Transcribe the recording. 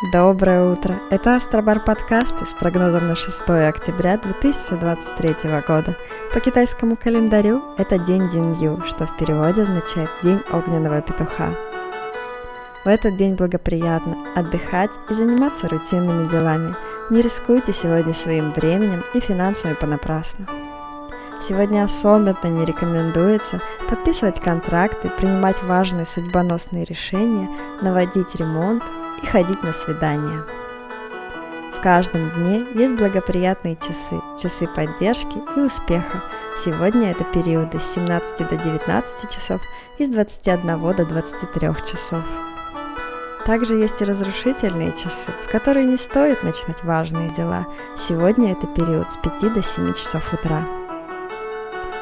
Доброе утро! Это Астробар подкасты с прогнозом на 6 октября 2023 года. По китайскому календарю это день Динью, что в переводе означает День огненного петуха. В этот день благоприятно отдыхать и заниматься рутинными делами. Не рискуйте сегодня своим временем и финансами понапрасну. Сегодня особенно не рекомендуется подписывать контракты, принимать важные судьбоносные решения, наводить ремонт, и ходить на свидания. В каждом дне есть благоприятные часы, часы поддержки и успеха. Сегодня это периоды с 17 до 19 часов и с 21 до 23 часов. Также есть и разрушительные часы, в которые не стоит начинать важные дела. Сегодня это период с 5 до 7 часов утра.